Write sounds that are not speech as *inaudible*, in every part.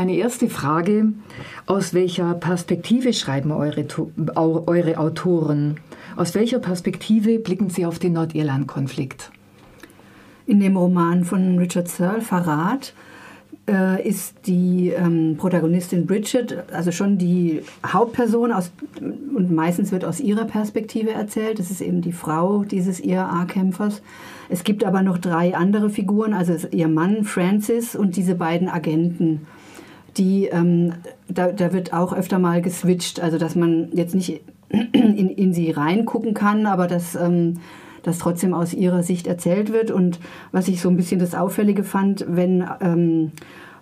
Meine erste Frage, aus welcher Perspektive schreiben eure, eure Autoren? Aus welcher Perspektive blicken Sie auf den Nordirland-Konflikt? In dem Roman von Richard Searle, Verrat, äh, ist die ähm, Protagonistin Bridget, also schon die Hauptperson aus, und meistens wird aus ihrer Perspektive erzählt. Das ist eben die Frau dieses IRA-Kämpfers. Es gibt aber noch drei andere Figuren, also ihr Mann Francis und diese beiden Agenten. Die, ähm, da, da wird auch öfter mal geswitcht, also dass man jetzt nicht *clears throat* in, in sie reingucken kann, aber dass ähm, das trotzdem aus ihrer Sicht erzählt wird. Und was ich so ein bisschen das Auffällige fand, wenn ähm,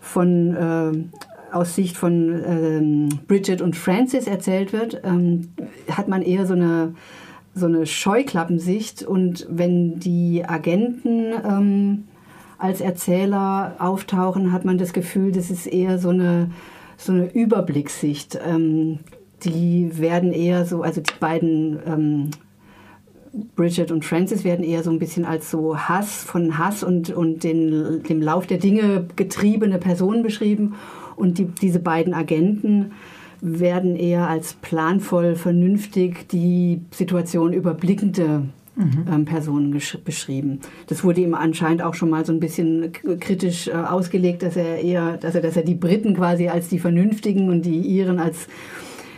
von äh, aus Sicht von ähm, Bridget und Francis erzählt wird, ähm, hat man eher so eine so eine Scheuklappensicht und wenn die Agenten ähm, als Erzähler auftauchen, hat man das Gefühl, das ist eher so eine so eine Überblicksicht. Ähm, die werden eher so, also die beiden ähm, Bridget und Francis werden eher so ein bisschen als so Hass von Hass und, und den, dem Lauf der Dinge getriebene Personen beschrieben. Und die, diese beiden Agenten werden eher als planvoll, vernünftig die Situation überblickende mhm. ähm, Personen beschrieben. Das wurde ihm anscheinend auch schon mal so ein bisschen kritisch äh, ausgelegt, dass er eher, dass er, dass er die Briten quasi als die Vernünftigen und die Iren als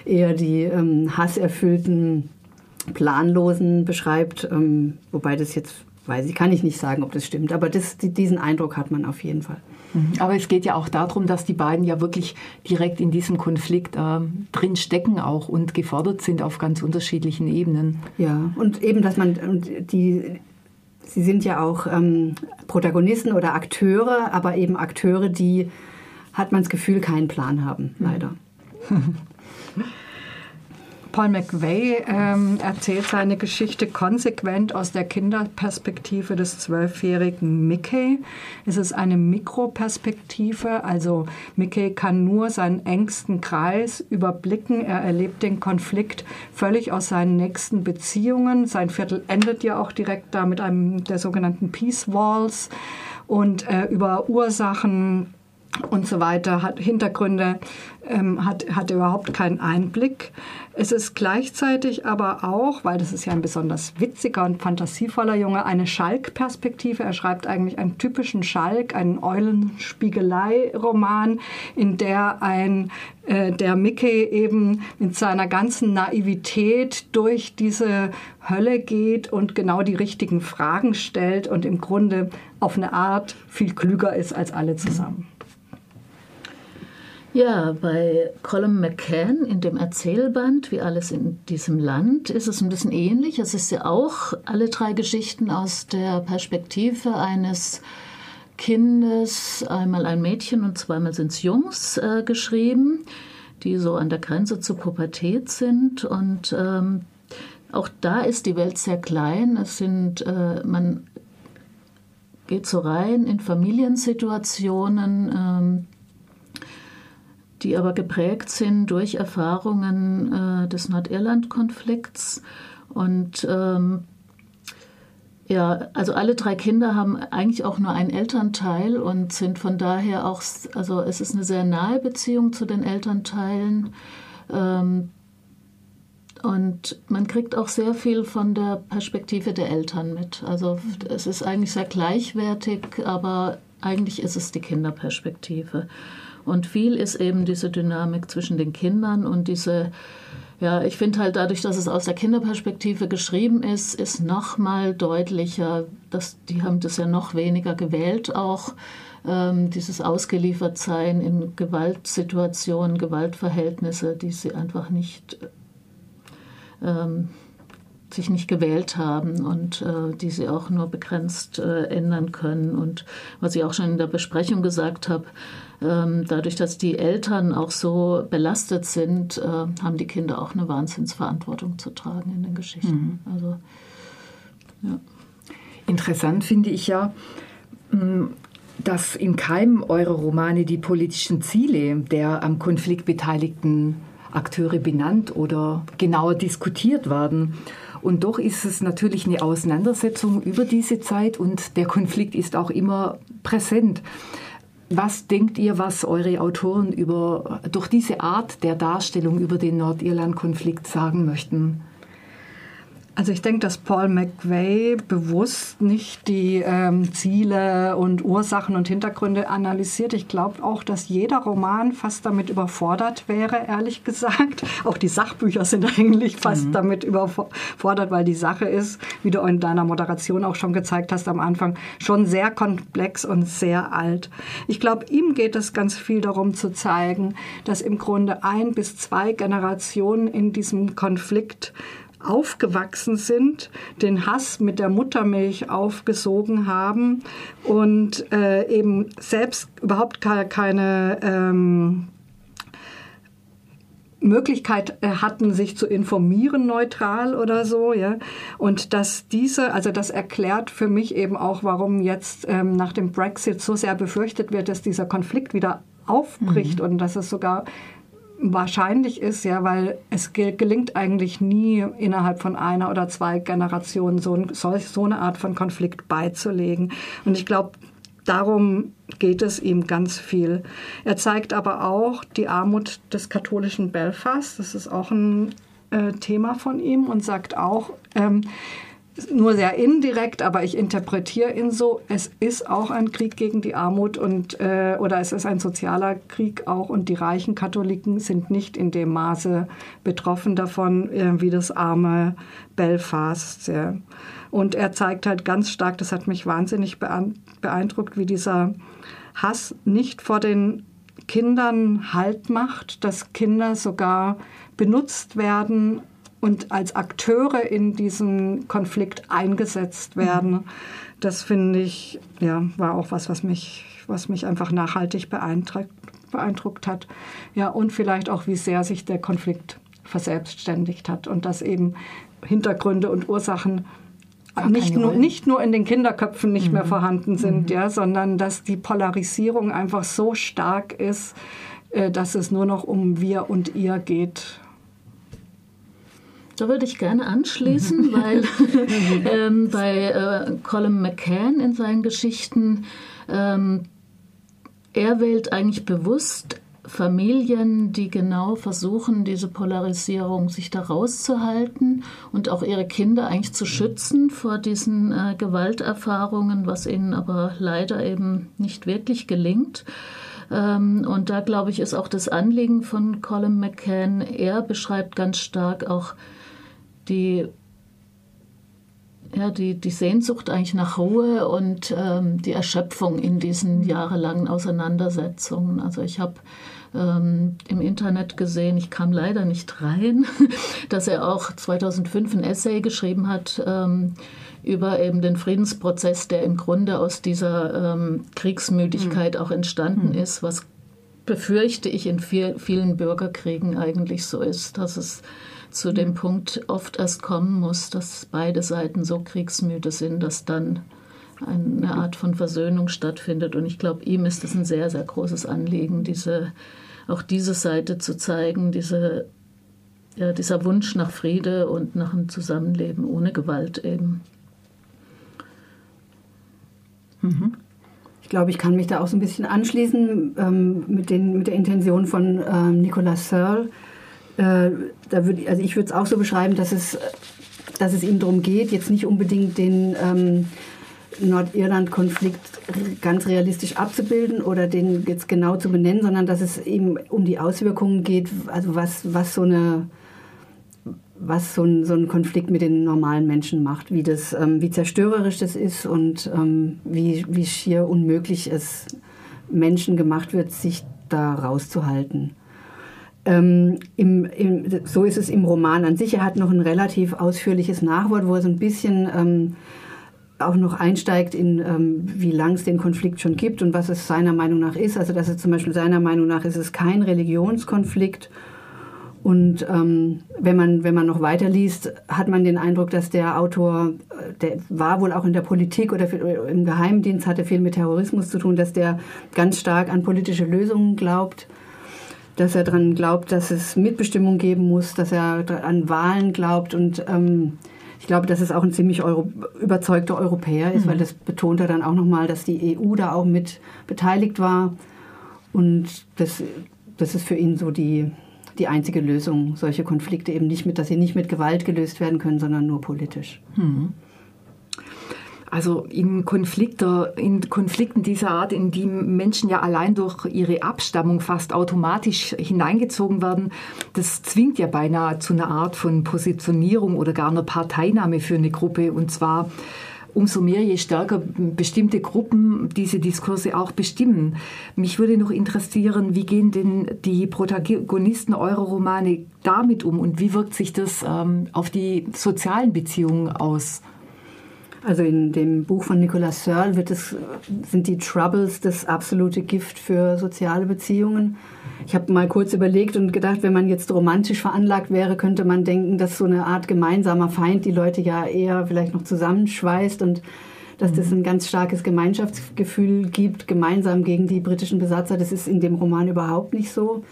eher die ähm, hasserfüllten Planlosen beschreibt, ähm, wobei das jetzt, weiß ich, kann ich nicht sagen, ob das stimmt, aber das, diesen Eindruck hat man auf jeden Fall. Mhm. Aber es geht ja auch darum, dass die beiden ja wirklich direkt in diesem Konflikt äh, drin stecken auch und gefordert sind auf ganz unterschiedlichen Ebenen. Ja, und eben, dass man die Sie sind ja auch ähm, Protagonisten oder Akteure, aber eben Akteure, die, hat man das Gefühl, keinen Plan haben, leider. *laughs* Paul McVeigh ähm, erzählt seine Geschichte konsequent aus der Kinderperspektive des zwölfjährigen Mickey. Es ist eine Mikroperspektive, also Mickey kann nur seinen engsten Kreis überblicken. Er erlebt den Konflikt völlig aus seinen nächsten Beziehungen. Sein Viertel endet ja auch direkt da mit einem der sogenannten Peace Walls und äh, über Ursachen und so weiter, hat Hintergründe, ähm, hat, hat überhaupt keinen Einblick. Es ist gleichzeitig aber auch, weil das ist ja ein besonders witziger und fantasievoller Junge, eine Schalk-Perspektive. Er schreibt eigentlich einen typischen Schalk, einen Eulenspiegelei-Roman, in der ein äh, der Mickey eben mit seiner ganzen Naivität durch diese Hölle geht und genau die richtigen Fragen stellt und im Grunde auf eine Art viel klüger ist als alle zusammen. Ja, bei Colin McCann in dem Erzählband Wie alles in diesem Land ist es ein bisschen ähnlich. Es ist ja auch alle drei Geschichten aus der Perspektive eines Kindes, einmal ein Mädchen und zweimal sind es Jungs, äh, geschrieben, die so an der Grenze zur Pubertät sind. Und ähm, auch da ist die Welt sehr klein. Es sind, äh, man geht so rein in Familiensituationen. Ähm, die aber geprägt sind durch Erfahrungen äh, des Nordirland-Konflikts. Und ähm, ja, also alle drei Kinder haben eigentlich auch nur einen Elternteil und sind von daher auch, also es ist eine sehr nahe Beziehung zu den Elternteilen. Ähm, und man kriegt auch sehr viel von der Perspektive der Eltern mit. Also es ist eigentlich sehr gleichwertig, aber eigentlich ist es die Kinderperspektive. Und viel ist eben diese Dynamik zwischen den Kindern und diese, ja, ich finde halt dadurch, dass es aus der Kinderperspektive geschrieben ist, ist noch mal deutlicher, dass die haben das ja noch weniger gewählt auch, ähm, dieses Ausgeliefertsein in Gewaltsituationen, Gewaltverhältnisse, die sie einfach nicht ähm, sich nicht gewählt haben und äh, die sie auch nur begrenzt äh, ändern können. Und was ich auch schon in der Besprechung gesagt habe, ähm, dadurch, dass die Eltern auch so belastet sind, äh, haben die Kinder auch eine Wahnsinnsverantwortung zu tragen in den Geschichten. Mhm. Also, ja. Interessant finde ich ja, mm, dass in keinem eurer Romane die politischen Ziele der am Konflikt beteiligten Akteure benannt oder genauer diskutiert werden. Und doch ist es natürlich eine Auseinandersetzung über diese Zeit und der Konflikt ist auch immer präsent. was denkt ihr, was eure Autoren über, durch diese Art der Darstellung über den Nordirland-Konflikt sagen möchten? Also ich denke, dass Paul McVeigh bewusst nicht die ähm, Ziele und Ursachen und Hintergründe analysiert. Ich glaube auch, dass jeder Roman fast damit überfordert wäre, ehrlich *laughs* gesagt. Auch die Sachbücher sind eigentlich fast mhm. damit überfordert, weil die Sache ist, wie du in deiner Moderation auch schon gezeigt hast am Anfang, schon sehr komplex und sehr alt. Ich glaube, ihm geht es ganz viel darum zu zeigen, dass im Grunde ein bis zwei Generationen in diesem Konflikt aufgewachsen sind, den Hass mit der Muttermilch aufgesogen haben und äh, eben selbst überhaupt keine ähm, Möglichkeit äh, hatten, sich zu informieren neutral oder so, ja. Und dass diese, also das erklärt für mich eben auch, warum jetzt ähm, nach dem Brexit so sehr befürchtet wird, dass dieser Konflikt wieder aufbricht mhm. und dass es sogar wahrscheinlich ist, ja, weil es gelingt eigentlich nie innerhalb von einer oder zwei Generationen so, so eine Art von Konflikt beizulegen. Und ich glaube, darum geht es ihm ganz viel. Er zeigt aber auch die Armut des katholischen Belfast. Das ist auch ein äh, Thema von ihm und sagt auch, ähm, nur sehr indirekt, aber ich interpretiere ihn so, es ist auch ein Krieg gegen die Armut und äh, oder es ist ein sozialer Krieg auch und die reichen Katholiken sind nicht in dem Maße betroffen davon äh, wie das arme Belfast. Ja. Und er zeigt halt ganz stark, das hat mich wahnsinnig beeindruckt, wie dieser Hass nicht vor den Kindern Halt macht, dass Kinder sogar benutzt werden und als Akteure in diesem Konflikt eingesetzt werden. Mhm. Das finde ich, ja, war auch was, was mich, was mich einfach nachhaltig beeindruckt, beeindruckt hat. Ja, und vielleicht auch, wie sehr sich der Konflikt verselbstständigt hat und dass eben Hintergründe und Ursachen nicht nur, nicht nur in den Kinderköpfen nicht mhm. mehr vorhanden sind, mhm. ja, sondern dass die Polarisierung einfach so stark ist, äh, dass es nur noch um wir und ihr geht. Da würde ich gerne anschließen, *laughs* weil ähm, bei äh, Colin McCann in seinen Geschichten, ähm, er wählt eigentlich bewusst Familien, die genau versuchen, diese Polarisierung sich da rauszuhalten und auch ihre Kinder eigentlich zu schützen vor diesen äh, Gewalterfahrungen, was ihnen aber leider eben nicht wirklich gelingt. Ähm, und da glaube ich, ist auch das Anliegen von Colin McCann. Er beschreibt ganz stark auch die, ja, die, die Sehnsucht eigentlich nach Ruhe und ähm, die Erschöpfung in diesen jahrelangen Auseinandersetzungen. Also ich habe ähm, im Internet gesehen, ich kam leider nicht rein, *laughs* dass er auch 2005 ein Essay geschrieben hat ähm, über eben den Friedensprozess, der im Grunde aus dieser ähm, Kriegsmüdigkeit mhm. auch entstanden mhm. ist, was befürchte ich in viel, vielen Bürgerkriegen eigentlich so ist, dass es zu dem Punkt oft erst kommen muss, dass beide Seiten so kriegsmüde sind, dass dann eine Art von Versöhnung stattfindet. Und ich glaube, ihm ist es ein sehr, sehr großes Anliegen, diese, auch diese Seite zu zeigen, diese, ja, dieser Wunsch nach Friede und nach einem Zusammenleben ohne Gewalt eben. Mhm. Ich glaube, ich kann mich da auch so ein bisschen anschließen ähm, mit, den, mit der Intention von ähm, Nicolas Searle äh, da würd, also ich würde es auch so beschreiben, dass es, dass es ihm darum geht, jetzt nicht unbedingt den ähm, Nordirland-Konflikt ganz realistisch abzubilden oder den jetzt genau zu benennen, sondern dass es eben um die Auswirkungen geht, also was, was so eine was so ein, so ein Konflikt mit den normalen Menschen macht, wie, das, ähm, wie zerstörerisch das ist und ähm, wie, wie schier unmöglich es Menschen gemacht wird, sich da rauszuhalten. Ähm, im, im, so ist es im Roman an sich. Er hat noch ein relativ ausführliches Nachwort, wo er so ein bisschen ähm, auch noch einsteigt in, ähm, wie lang es den Konflikt schon gibt und was es seiner Meinung nach ist. Also, dass es zum Beispiel seiner Meinung nach ist es kein Religionskonflikt. Und ähm, wenn, man, wenn man noch weiterliest, hat man den Eindruck, dass der Autor, äh, der war wohl auch in der Politik oder im Geheimdienst, hatte viel mit Terrorismus zu tun, dass der ganz stark an politische Lösungen glaubt dass er daran glaubt, dass es Mitbestimmung geben muss, dass er an Wahlen glaubt und ähm, ich glaube, dass es auch ein ziemlich Euro überzeugter Europäer ist, mhm. weil das betont er dann auch nochmal, dass die EU da auch mit beteiligt war. Und das, das ist für ihn so die, die einzige Lösung, solche Konflikte eben nicht mit, dass sie nicht mit Gewalt gelöst werden können, sondern nur politisch. Mhm. Also in, Konflikte, in Konflikten dieser Art, in die Menschen ja allein durch ihre Abstammung fast automatisch hineingezogen werden, das zwingt ja beinahe zu einer Art von Positionierung oder gar einer Parteinahme für eine Gruppe. Und zwar umso mehr, je stärker bestimmte Gruppen diese Diskurse auch bestimmen. Mich würde noch interessieren, wie gehen denn die Protagonisten eurer Romane damit um und wie wirkt sich das ähm, auf die sozialen Beziehungen aus? Also in dem Buch von Nicolas Searle wird es, sind die Troubles das absolute Gift für soziale Beziehungen. Ich habe mal kurz überlegt und gedacht, wenn man jetzt romantisch veranlagt wäre, könnte man denken, dass so eine Art gemeinsamer Feind die Leute ja eher vielleicht noch zusammenschweißt und dass das ein ganz starkes Gemeinschaftsgefühl gibt, gemeinsam gegen die britischen Besatzer. Das ist in dem Roman überhaupt nicht so.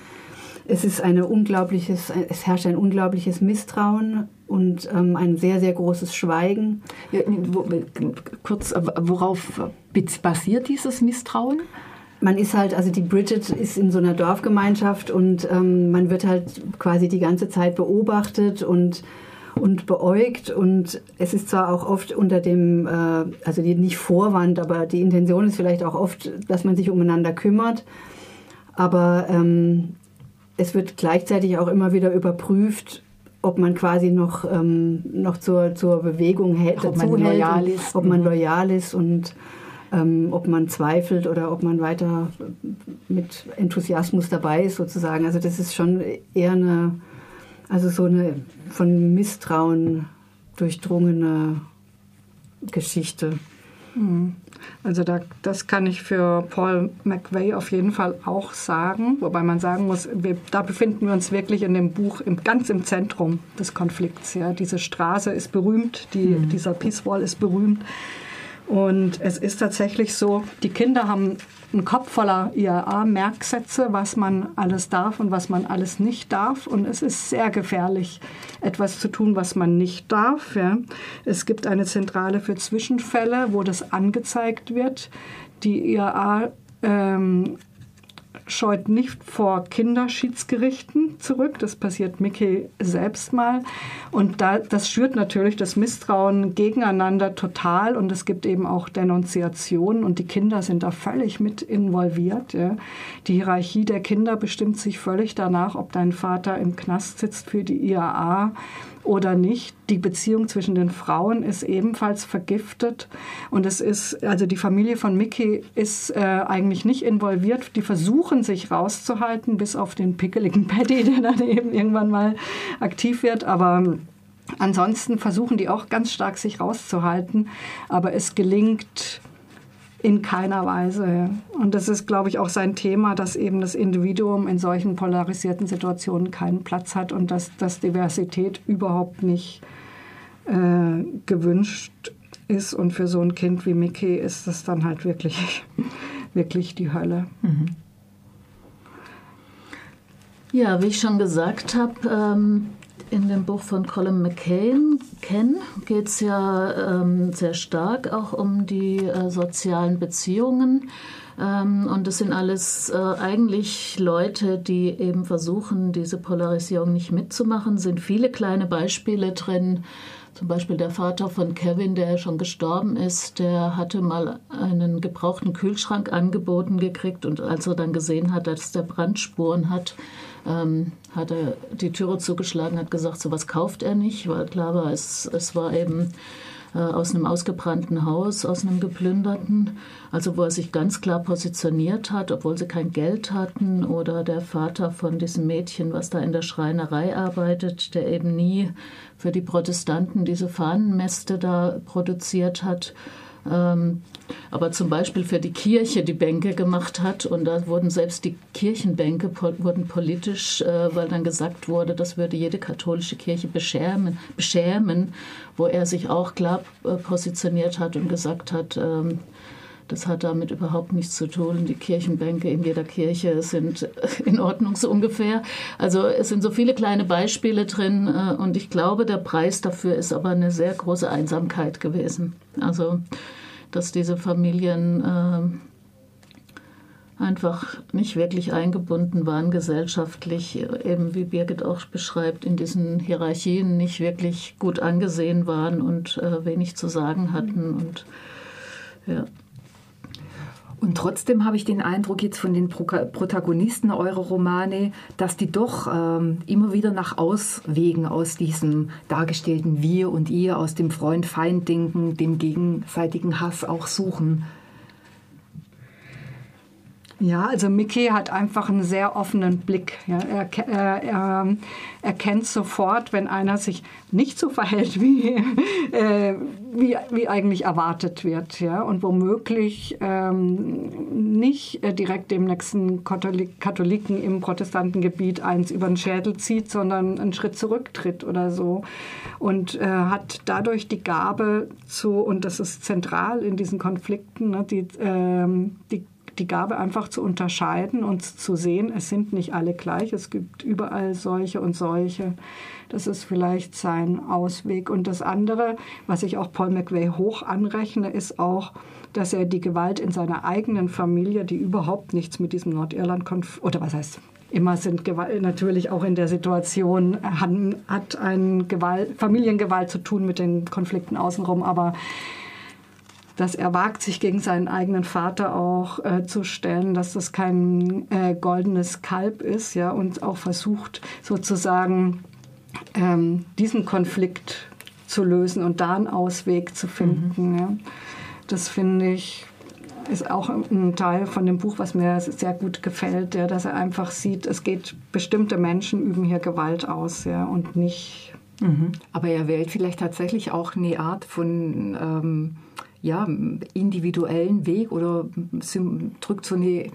Es ist eine unglaubliches, es herrscht ein unglaubliches Misstrauen und ähm, ein sehr, sehr großes Schweigen. Ja, wo, kurz, worauf basiert dieses Misstrauen? Man ist halt, also die Bridget ist in so einer Dorfgemeinschaft und ähm, man wird halt quasi die ganze Zeit beobachtet und und beäugt und es ist zwar auch oft unter dem, äh, also nicht Vorwand, aber die Intention ist vielleicht auch oft, dass man sich umeinander kümmert, aber ähm, es wird gleichzeitig auch immer wieder überprüft, ob man quasi noch, ähm, noch zur, zur Bewegung hält, ob man loyal ist. Ob man mhm. loyal ist und ähm, ob man zweifelt oder ob man weiter mit Enthusiasmus dabei ist sozusagen. Also das ist schon eher eine, also so eine von Misstrauen durchdrungene Geschichte. Mhm. Also da, das kann ich für Paul McVeigh auf jeden Fall auch sagen, wobei man sagen muss, wir, da befinden wir uns wirklich in dem Buch im, ganz im Zentrum des Konflikts. Ja. Diese Straße ist berühmt, die, mhm. dieser Peace Wall ist berühmt. Und es ist tatsächlich so, die Kinder haben einen Kopf voller IAA-Merksätze, was man alles darf und was man alles nicht darf. Und es ist sehr gefährlich, etwas zu tun, was man nicht darf. Ja. Es gibt eine Zentrale für Zwischenfälle, wo das angezeigt wird. Die IAA ähm, scheut nicht vor Kinderschiedsgerichten zurück. Das passiert Mickey selbst mal. Und da, das schürt natürlich das Misstrauen gegeneinander total. Und es gibt eben auch Denunziationen. Und die Kinder sind da völlig mit involviert. Ja. Die Hierarchie der Kinder bestimmt sich völlig danach, ob dein Vater im Knast sitzt für die IAA oder nicht. Die Beziehung zwischen den Frauen ist ebenfalls vergiftet. Und es ist, also die Familie von Mickey ist äh, eigentlich nicht involviert. Die versuchen sich rauszuhalten, bis auf den pickeligen *laughs* Paddy, der dann eben irgendwann mal aktiv wird. Aber ansonsten versuchen die auch ganz stark sich rauszuhalten. Aber es gelingt in keiner Weise. Und das ist, glaube ich, auch sein Thema, dass eben das Individuum in solchen polarisierten Situationen keinen Platz hat und dass, dass Diversität überhaupt nicht äh, gewünscht ist. Und für so ein Kind wie Mickey ist das dann halt wirklich, *laughs* wirklich die Hölle. Mhm. Ja, wie ich schon gesagt habe, ähm, in dem Buch von Colin McCain Ken geht es ja ähm, sehr stark auch um die äh, sozialen Beziehungen. Ähm, und das sind alles äh, eigentlich Leute, die eben versuchen, diese Polarisierung nicht mitzumachen. Es sind viele kleine Beispiele drin. Zum Beispiel der Vater von Kevin, der schon gestorben ist, der hatte mal einen gebrauchten Kühlschrank angeboten gekriegt und als er dann gesehen hat, dass der Brandspuren hat, ähm, hat er die Türe zugeschlagen, hat gesagt, sowas kauft er nicht, weil klar war, es, es war eben aus einem ausgebrannten Haus, aus einem geplünderten, also wo er sich ganz klar positioniert hat, obwohl sie kein Geld hatten oder der Vater von diesem Mädchen, was da in der Schreinerei arbeitet, der eben nie für die Protestanten diese Fahnenmäste da produziert hat aber zum Beispiel für die Kirche die Bänke gemacht hat und da wurden selbst die Kirchenbänke wurden politisch, äh, weil dann gesagt wurde, das würde jede katholische Kirche beschämen, beschämen wo er sich auch klar äh, positioniert hat und gesagt hat, ähm, Das hat damit überhaupt nichts zu tun. Die Kirchenbänke in jeder Kirche sind *laughs* in Ordnung so ungefähr. Also es sind so viele kleine Beispiele drin äh, und ich glaube, der Preis dafür ist aber eine sehr große Einsamkeit gewesen. Also dass diese Familien äh, einfach nicht wirklich eingebunden waren gesellschaftlich, eben wie Birgit auch beschreibt, in diesen Hierarchien nicht wirklich gut angesehen waren und äh, wenig zu sagen hatten und ja. Und trotzdem habe ich den Eindruck jetzt von den Pro Protagonisten eurer Romane, dass die doch ähm, immer wieder nach Auswegen aus diesem dargestellten Wir und Ihr, aus dem Freund-Feind-Denken, dem gegenseitigen Hass auch suchen. Ja, also Mickey hat einfach einen sehr offenen Blick. Ja, er, er, er erkennt sofort, wenn einer sich nicht so verhält, wie, *laughs* äh, wie, wie eigentlich erwartet wird. Ja, und womöglich ähm, nicht äh, direkt dem nächsten Katholik, Katholiken im Protestantengebiet eins über den Schädel zieht, sondern einen Schritt zurücktritt oder so. Und äh, hat dadurch die Gabe zu, und das ist zentral in diesen Konflikten, ne, die, ähm, die die Gabe einfach zu unterscheiden und zu sehen, es sind nicht alle gleich, es gibt überall solche und solche. Das ist vielleicht sein Ausweg. Und das andere, was ich auch Paul McVeigh hoch anrechne, ist auch, dass er die Gewalt in seiner eigenen Familie, die überhaupt nichts mit diesem Nordirland-Konflikt, oder was heißt, immer sind Gewalt, natürlich auch in der Situation, hat ein Gewalt, Familiengewalt zu tun mit den Konflikten außenrum, aber dass er wagt, sich gegen seinen eigenen Vater auch äh, zu stellen, dass das kein äh, goldenes Kalb ist, ja, und auch versucht sozusagen ähm, diesen Konflikt zu lösen und da einen Ausweg zu finden. Mhm. Ja. Das finde ich ist auch ein Teil von dem Buch, was mir sehr gut gefällt, ja, dass er einfach sieht, es geht bestimmte Menschen üben hier Gewalt aus, ja, und nicht. Mhm. Aber er wählt vielleicht tatsächlich auch eine Art von ähm, ja, individuellen Weg oder drückt so eine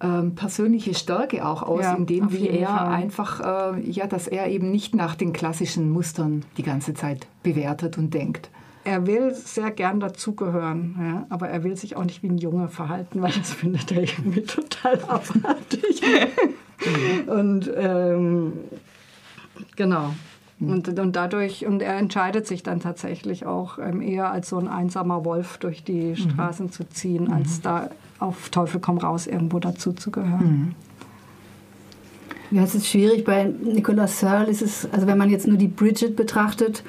ähm, persönliche Stärke auch aus, ja, indem wie er Fall. einfach, äh, ja, dass er eben nicht nach den klassischen Mustern die ganze Zeit bewertet und denkt. Er will sehr gern dazugehören, ja, aber er will sich auch nicht wie ein Junge verhalten, weil das findet er irgendwie total *laughs* abartig. *laughs* und ähm, genau. Hm. Und, und dadurch, und er entscheidet sich dann tatsächlich auch ähm, eher als so ein einsamer Wolf durch die mhm. Straßen mhm. zu ziehen, als mhm. da auf Teufel komm raus irgendwo dazu zu gehören. Mhm. Ja, es ist schwierig. Bei Nicolas Searle ist es, also wenn man jetzt nur die Bridget betrachtet,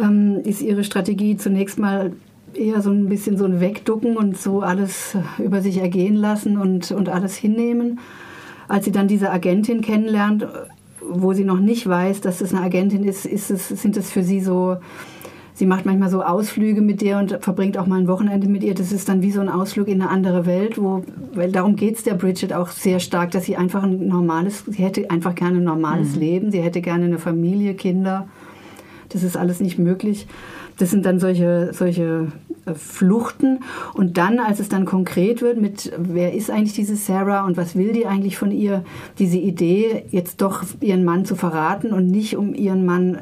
ähm, ist ihre Strategie zunächst mal eher so ein bisschen so ein Wegducken und so alles über sich ergehen lassen und, und alles hinnehmen. Als sie dann diese Agentin kennenlernt, wo sie noch nicht weiß, dass es eine Agentin ist, ist es, sind es für sie so, sie macht manchmal so Ausflüge mit dir und verbringt auch mal ein Wochenende mit ihr. Das ist dann wie so ein Ausflug in eine andere Welt, wo, weil darum geht es der Bridget auch sehr stark, dass sie einfach ein normales, sie hätte einfach gerne ein normales mhm. Leben, sie hätte gerne eine Familie, Kinder. Das ist alles nicht möglich. Das sind dann solche, solche Fluchten. Und dann, als es dann konkret wird mit, wer ist eigentlich diese Sarah und was will die eigentlich von ihr, diese Idee, jetzt doch ihren Mann zu verraten und nicht um ihren Mann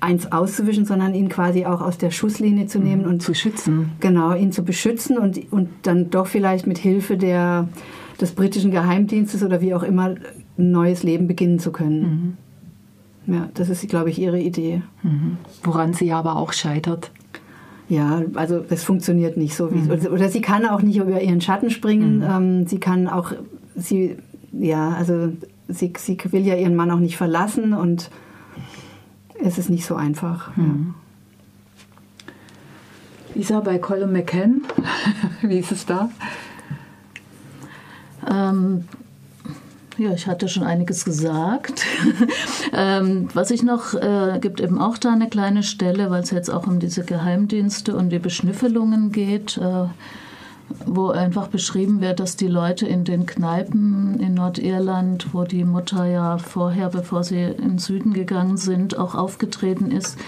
eins auszuwischen, sondern ihn quasi auch aus der Schusslinie zu nehmen mhm. und zu schützen. Genau, ihn zu beschützen und, und dann doch vielleicht mit Hilfe der, des britischen Geheimdienstes oder wie auch immer ein neues Leben beginnen zu können. Mhm. Ja, das ist, glaube ich, ihre Idee. Mhm. Woran sie aber auch scheitert. Ja, also das funktioniert nicht so. Wie, mhm. Oder sie kann auch nicht über ihren Schatten springen. Mhm. Ähm, sie kann auch, sie, ja, also sie, sie will ja ihren Mann auch nicht verlassen und es ist nicht so einfach. Mhm. Ja. Isa, bei Colin McCann, *laughs* wie ist es da? Ähm, ja, ich hatte schon einiges gesagt. *laughs* ähm, was ich noch, äh, gibt eben auch da eine kleine Stelle, weil es jetzt auch um diese Geheimdienste und die Beschnüffelungen geht, äh, wo einfach beschrieben wird, dass die Leute in den Kneipen in Nordirland, wo die Mutter ja vorher, bevor sie in den Süden gegangen sind, auch aufgetreten ist,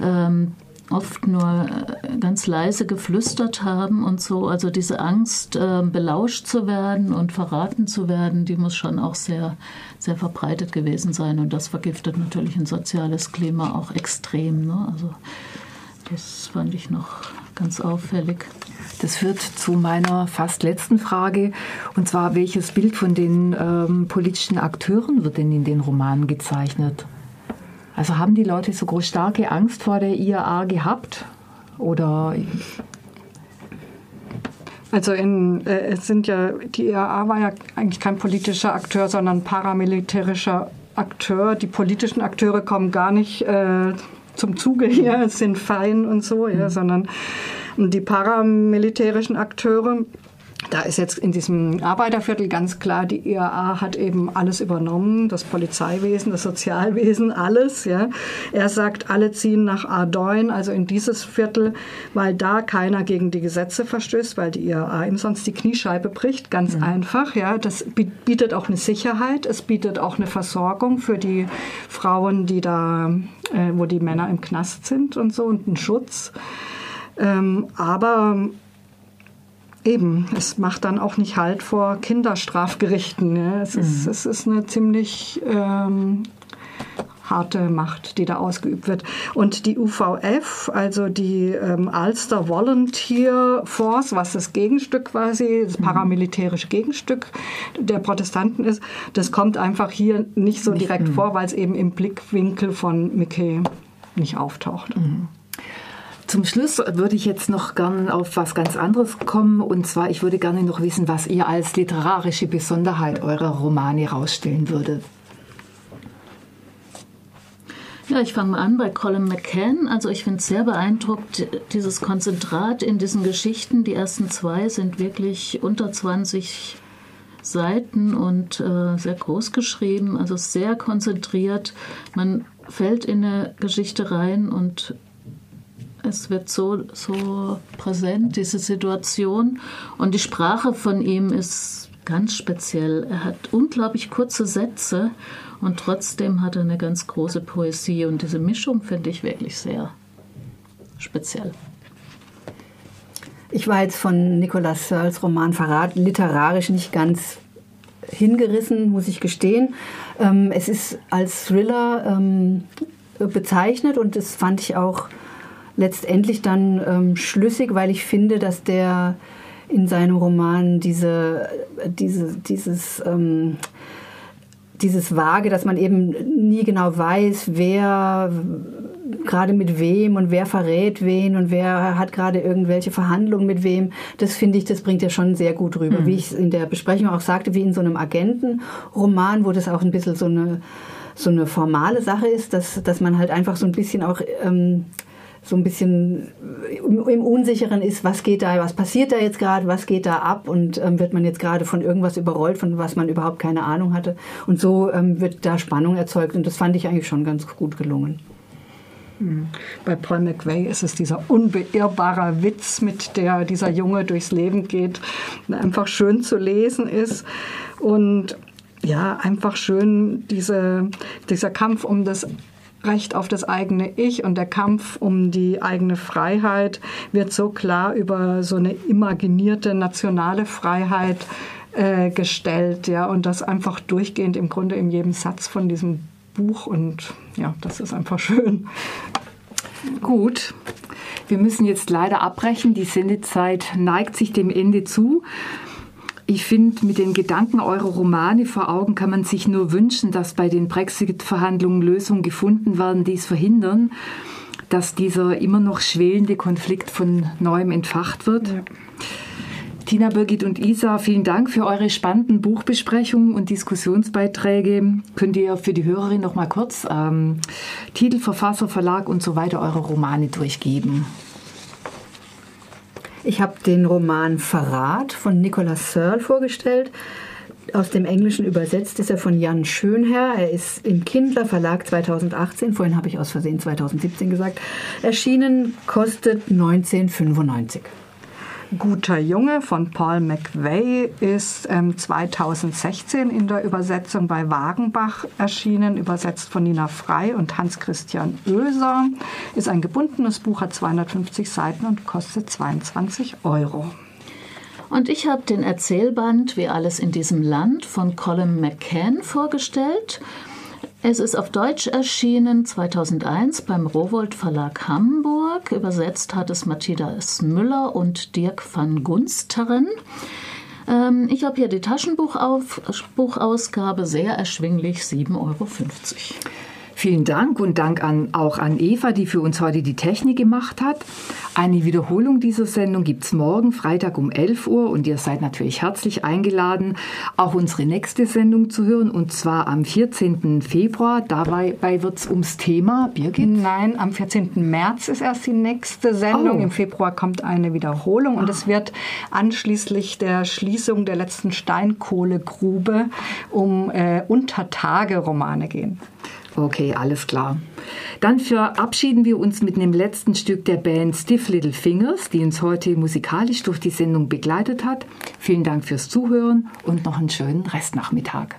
ähm, oft nur äh, ganz leise geflüstert haben und so. Also diese Angst, äh, belauscht zu werden und verraten zu werden, die muss schon auch sehr, sehr verbreitet gewesen sein. Und das vergiftet natürlich ein soziales Klima auch extrem. Ne? Also das fand ich noch ganz auffällig. Das führt zu meiner fast letzten Frage, und zwar, welches Bild von den ähm, politischen Akteuren wird denn in den Romanen gezeichnet? Also haben die Leute so groß starke Angst vor der IAA gehabt? Oder also in, äh, es sind ja, die IAA war ja eigentlich kein politischer Akteur, sondern paramilitärischer Akteur. Die politischen Akteure kommen gar nicht äh, zum Zuge hier, es sind fein und so, ja, mhm. sondern die paramilitärischen Akteure da ist jetzt in diesem Arbeiterviertel ganz klar, die IAA hat eben alles übernommen, das Polizeiwesen, das Sozialwesen, alles. Ja. Er sagt, alle ziehen nach Ardoin, also in dieses Viertel, weil da keiner gegen die Gesetze verstößt, weil die IAA ihm sonst die Kniescheibe bricht, ganz mhm. einfach. Ja. Das bietet auch eine Sicherheit, es bietet auch eine Versorgung für die Frauen, die da, äh, wo die Männer im Knast sind und so und einen Schutz. Ähm, aber Eben, es macht dann auch nicht Halt vor Kinderstrafgerichten. Ja. Es, mhm. ist, es ist eine ziemlich ähm, harte Macht, die da ausgeübt wird. Und die UVF, also die ähm, Ulster Volunteer Force, was das Gegenstück quasi, das mhm. paramilitärische Gegenstück der Protestanten ist, das kommt einfach hier nicht so direkt vor, weil es eben im Blickwinkel von Mickey nicht auftaucht. Mhm. Zum Schluss würde ich jetzt noch gern auf was ganz anderes kommen. Und zwar, ich würde gerne noch wissen, was ihr als literarische Besonderheit eurer Romane herausstellen würdet. Ja, ich fange mal an bei Colin McCann. Also ich finde es sehr beeindruckt, dieses Konzentrat in diesen Geschichten. Die ersten zwei sind wirklich unter 20 Seiten und äh, sehr groß geschrieben, also sehr konzentriert. Man fällt in eine Geschichte rein und es wird so, so präsent, diese Situation. Und die Sprache von ihm ist ganz speziell. Er hat unglaublich kurze Sätze und trotzdem hat er eine ganz große Poesie. Und diese Mischung finde ich wirklich sehr speziell. Ich war jetzt von Nicolas Searles Roman Verrat literarisch nicht ganz hingerissen, muss ich gestehen. Ähm, es ist als Thriller ähm, bezeichnet und das fand ich auch letztendlich dann ähm, schlüssig, weil ich finde, dass der in seinem Roman diese, diese, dieses, ähm, dieses Vage, dass man eben nie genau weiß, wer gerade mit wem und wer verrät wen und wer hat gerade irgendwelche Verhandlungen mit wem, das finde ich, das bringt er schon sehr gut rüber. Mhm. Wie ich in der Besprechung auch sagte, wie in so einem Agentenroman, wo das auch ein bisschen so eine, so eine formale Sache ist, dass, dass man halt einfach so ein bisschen auch ähm, so ein bisschen im Unsicheren ist, was geht da, was passiert da jetzt gerade, was geht da ab und ähm, wird man jetzt gerade von irgendwas überrollt, von was man überhaupt keine Ahnung hatte. Und so ähm, wird da Spannung erzeugt und das fand ich eigentlich schon ganz gut gelungen. Hm. Bei Paul McVeigh ist es dieser unbeirrbare Witz, mit der dieser Junge durchs Leben geht, einfach schön zu lesen ist und ja, einfach schön diese, dieser Kampf um das Recht auf das eigene Ich und der Kampf um die eigene Freiheit wird so klar über so eine imaginierte nationale Freiheit äh, gestellt, ja, und das einfach durchgehend im Grunde in jedem Satz von diesem Buch und ja, das ist einfach schön. Gut. Wir müssen jetzt leider abbrechen. Die Sendezeit neigt sich dem Ende zu. Ich finde, mit den Gedanken eurer Romane vor Augen kann man sich nur wünschen, dass bei den Brexit-Verhandlungen Lösungen gefunden werden, die es verhindern, dass dieser immer noch schwelende Konflikt von neuem entfacht wird. Ja. Tina, Birgit und Isa, vielen Dank für eure spannenden Buchbesprechungen und Diskussionsbeiträge. Könnt ihr für die Hörerin noch mal kurz ähm, Titel, Verfasser, Verlag und so weiter eure Romane durchgeben? Ich habe den Roman Verrat von Nicolas Searle vorgestellt. Aus dem Englischen übersetzt ist er von Jan Schönherr. Er ist im Kindler Verlag 2018, vorhin habe ich aus Versehen 2017 gesagt, erschienen, kostet 1995. Guter Junge von Paul McVeigh ist ähm, 2016 in der Übersetzung bei Wagenbach erschienen, übersetzt von Nina Frei und Hans-Christian Oeser. Ist ein gebundenes Buch, hat 250 Seiten und kostet 22 Euro. Und ich habe den Erzählband Wie alles in diesem Land von Colin McCann vorgestellt. Es ist auf Deutsch erschienen 2001 beim Rowold Verlag Hamburg. Übersetzt hat es Matthias Müller und Dirk van Gunsteren. Ähm, ich habe hier die Taschenbuchausgabe, sehr erschwinglich, 7,50 Euro. Vielen Dank und Dank an, auch an Eva, die für uns heute die Technik gemacht hat. Eine Wiederholung dieser Sendung gibt es morgen, Freitag um 11 Uhr und ihr seid natürlich herzlich eingeladen, auch unsere nächste Sendung zu hören und zwar am 14. Februar. Dabei wird es ums Thema, Birgit? Nein, am 14. März ist erst die nächste Sendung. Oh. Im Februar kommt eine Wiederholung und ah. es wird anschließend der Schließung der letzten Steinkohlegrube um äh, Untertage-Romane gehen. Okay, alles klar. Dann verabschieden wir uns mit einem letzten Stück der Band Stiff Little Fingers, die uns heute musikalisch durch die Sendung begleitet hat. Vielen Dank fürs Zuhören und noch einen schönen Restnachmittag.